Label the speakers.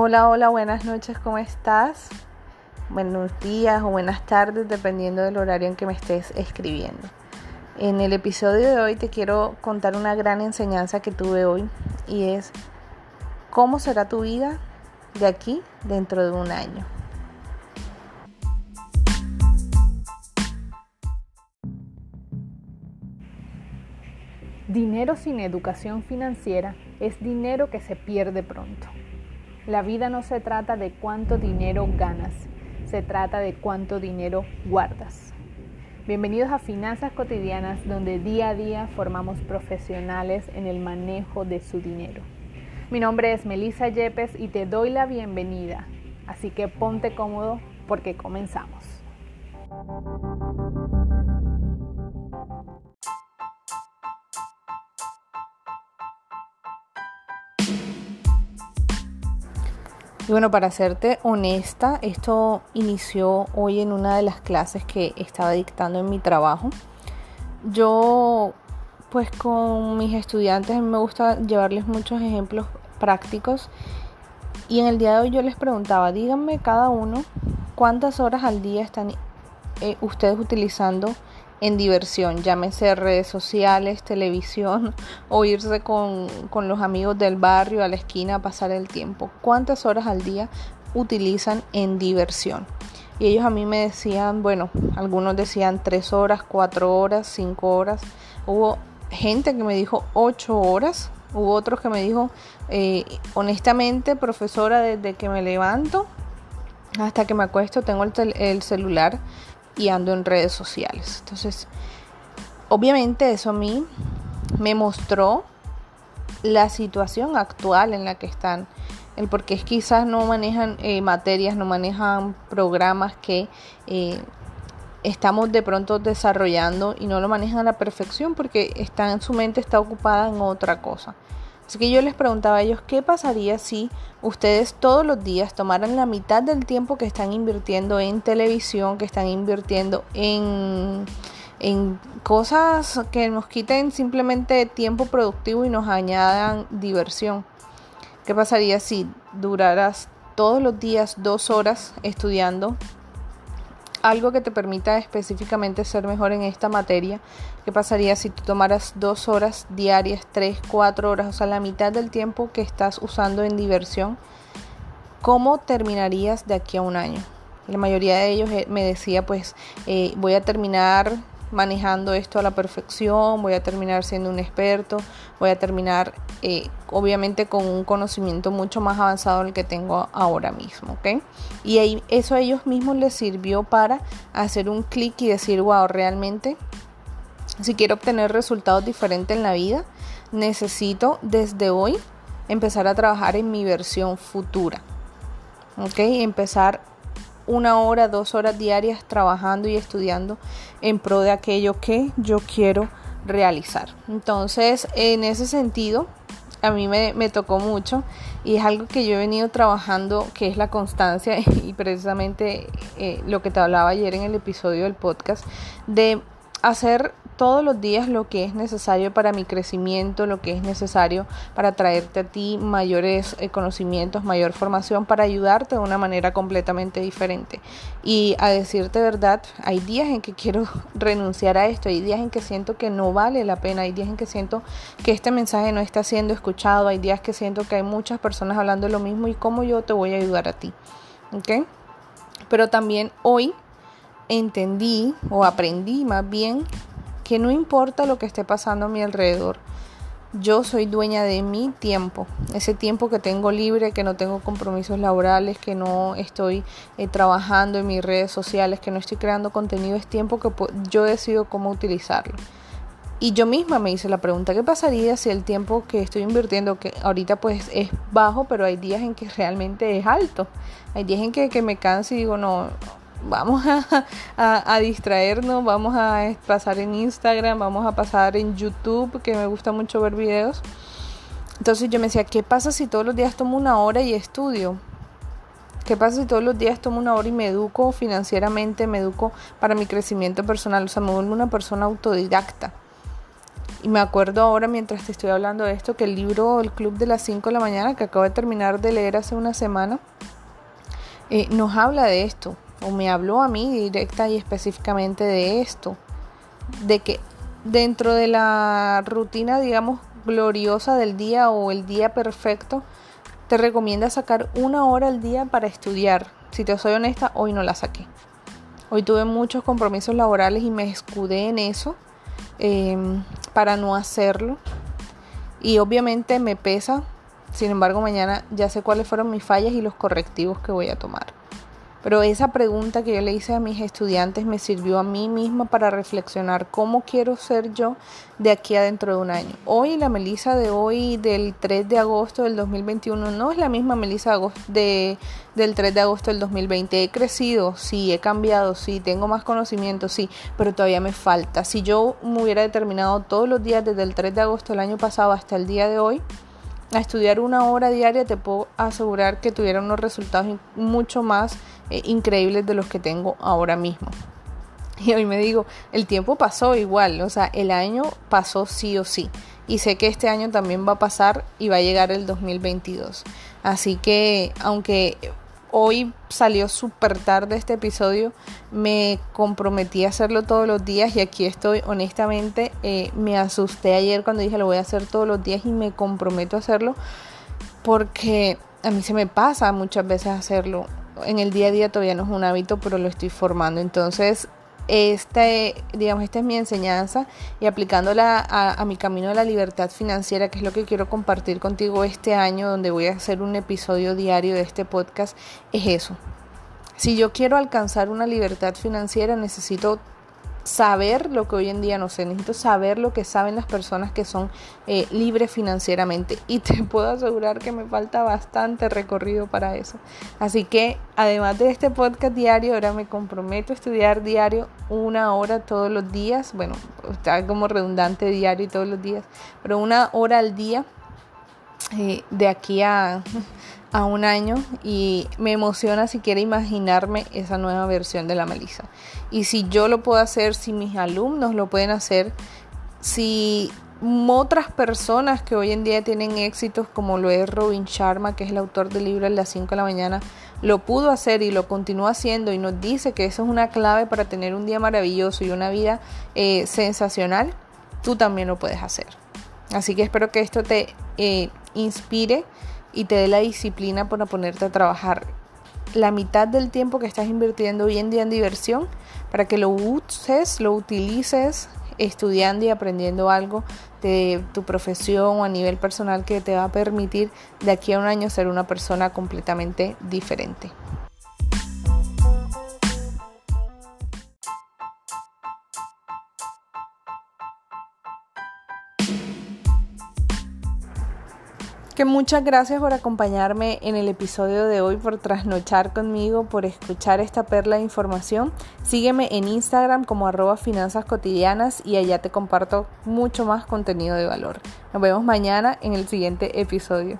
Speaker 1: Hola, hola, buenas noches, ¿cómo estás? Buenos días o buenas tardes, dependiendo del horario en que me estés escribiendo. En el episodio de hoy te quiero contar una gran enseñanza que tuve hoy y es cómo será tu vida de aquí dentro de un año.
Speaker 2: Dinero sin educación financiera es dinero que se pierde pronto. La vida no se trata de cuánto dinero ganas, se trata de cuánto dinero guardas. Bienvenidos a Finanzas Cotidianas, donde día a día formamos profesionales en el manejo de su dinero. Mi nombre es Melissa Yepes y te doy la bienvenida, así que ponte cómodo porque comenzamos.
Speaker 1: Y bueno, para serte honesta, esto inició hoy en una de las clases que estaba dictando en mi trabajo. Yo, pues con mis estudiantes, me gusta llevarles muchos ejemplos prácticos. Y en el día de hoy yo les preguntaba, díganme cada uno cuántas horas al día están eh, ustedes utilizando en diversión, llámese redes sociales, televisión o irse con, con, los amigos del barrio a la esquina a pasar el tiempo. ¿Cuántas horas al día utilizan en diversión? Y ellos a mí me decían, bueno, algunos decían tres horas, cuatro horas, cinco horas. Hubo gente que me dijo ocho horas. Hubo otros que me dijo, eh, honestamente, profesora, desde que me levanto hasta que me acuesto tengo el, el celular y ando en redes sociales. Entonces, obviamente eso a mí me mostró la situación actual en la que están. El por qué quizás no manejan eh, materias, no manejan programas que eh, estamos de pronto desarrollando y no lo manejan a la perfección porque está en su mente está ocupada en otra cosa. Así que yo les preguntaba a ellos qué pasaría si ustedes todos los días tomaran la mitad del tiempo que están invirtiendo en televisión, que están invirtiendo en, en cosas que nos quiten simplemente tiempo productivo y nos añadan diversión. ¿Qué pasaría si duraras todos los días dos horas estudiando algo que te permita específicamente ser mejor en esta materia. ¿Qué pasaría si tú tomaras dos horas diarias, tres, cuatro horas, o sea, la mitad del tiempo que estás usando en diversión? ¿Cómo terminarías de aquí a un año? La mayoría de ellos eh, me decía, pues eh, voy a terminar manejando esto a la perfección, voy a terminar siendo un experto, voy a terminar eh, obviamente con un conocimiento mucho más avanzado del que tengo ahora mismo, ¿ok? Y eso a ellos mismos les sirvió para hacer un clic y decir, wow, realmente, si quiero obtener resultados diferentes en la vida, necesito desde hoy empezar a trabajar en mi versión futura, ¿ok? Empezar una hora, dos horas diarias trabajando y estudiando en pro de aquello que yo quiero realizar. Entonces, en ese sentido, a mí me, tocó mucho y es algo que yo he venido trabajando, que es la constancia y precisamente eh, lo que te hablaba ayer en el episodio del podcast, de hacer todos los días lo que es necesario para mi crecimiento, lo que es necesario para traerte a ti mayores eh, conocimientos, mayor formación, para ayudarte de una manera completamente diferente. Y a decirte verdad, hay días en que quiero renunciar a esto, hay días en que siento que no vale la pena, hay días en que siento que este mensaje no está siendo escuchado, hay días que siento que hay muchas personas hablando lo mismo y cómo yo te voy a ayudar a ti. ¿Ok? Pero también hoy entendí o aprendí más bien que no importa lo que esté pasando a mi alrededor, yo soy dueña de mi tiempo, ese tiempo que tengo libre, que no tengo compromisos laborales, que no estoy eh, trabajando en mis redes sociales, que no estoy creando contenido, es tiempo que yo decido cómo utilizarlo. Y yo misma me hice la pregunta, ¿qué pasaría si el tiempo que estoy invirtiendo, que ahorita pues es bajo, pero hay días en que realmente es alto? Hay días en que, que me canso y digo, no, vamos a, distraernos, vamos a pasar en Instagram, vamos a pasar en YouTube, que me gusta mucho ver videos. Entonces yo me decía, ¿qué pasa si todos los días tomo una hora y estudio? ¿Qué pasa si todos los días tomo una hora y me educo financieramente, me educo para mi crecimiento personal? O sea, me vuelvo una persona autodidacta. Y me acuerdo ahora, mientras te estoy hablando de esto, que el libro El Club de las 5 de la mañana, que acabo de terminar de leer hace una semana, eh, nos habla de esto, o me habló a mí directa y específicamente de esto, de que dentro de la rutina, digamos, gloriosa del día o el día perfecto, te recomienda sacar una hora al día para estudiar. Si te soy honesta, hoy no la saqué. Hoy tuve muchos compromisos laborales y me escudé en eso em, para no hacerlo. Y obviamente me pesa. Sin embargo, mañana ya sé cuáles fueron mis fallas y los correctivos que voy a tomar. Pero esa pregunta que yo le hice a mis estudiantes me sirvió a mí misma para reflexionar cómo quiero ser yo de aquí a dentro de un año. Hoy la Melissa de hoy, del 3 de agosto del 2021, no es la misma Melissa de, del 3 de agosto del 2020. He crecido, sí, he cambiado, sí, tengo más conocimiento, sí, pero todavía me falta. Si yo me hubiera determinado todos los días desde el 3 de agosto del año pasado hasta el día de hoy, a estudiar una hora diaria, te puedo asegurar que tuviera unos resultados mucho más eh, increíbles de los que tengo ahora mismo. Y hoy me digo, el tiempo pasó igual, o sea, el año pasó sí o sí. Y sé que este año también va a pasar y va a llegar el 2022. Así que, aunque hoy salió súper tarde este episodio, me comprometí a hacerlo todos los días y aquí estoy. Honestamente, eh, me asusté ayer cuando dije lo voy a hacer todos los días y me comprometo a hacerlo porque a mí se me pasa muchas veces hacerlo en el día a día todavía no es un hábito, pero lo estoy formando. Entonces, este, digamos, esta es mi enseñanza y aplicándola a, a, mi camino de la libertad financiera, que es lo que quiero compartir contigo este año, donde voy a hacer un episodio diario de este podcast, es eso. Si yo quiero alcanzar una libertad financiera, necesito saber lo que hoy en día no sé, necesito saber lo que saben las personas que son eh, libres financieramente y te puedo asegurar que me falta bastante recorrido para eso. Así que además de este podcast diario, ahora me comprometo a estudiar diario una hora todos los días, bueno, está como redundante diario y todos los días, pero una hora al día eh, de aquí a, a un año y me emociona si quiere imaginarme esa nueva versión de la Melissa. Y si yo lo puedo hacer, si mis alumnos lo pueden hacer, si otras personas que hoy en día tienen éxitos como lo es Robin Sharma, que es el autor del libro a las 5 de la mañana, lo pudo hacer y lo continúa haciendo y nos dice que eso es una clave para tener un día maravilloso y una vida eh, sensacional, tú también lo puedes hacer. Así que espero que esto te eh, inspire y te dé la disciplina para ponerte a trabajar la mitad del tiempo que estás invirtiendo hoy en día en diversión para que lo uses, lo utilices estudiando y aprendiendo algo de tu profesión o a nivel personal que te va a permitir de aquí a un año ser una persona completamente diferente. Que muchas gracias por acompañarme en el episodio de hoy, por trasnochar conmigo, por escuchar esta perla de información. Sígueme en Instagram como arroba finanzas cotidianas y allá te comparto mucho más contenido de valor. Nos vemos mañana en el siguiente episodio.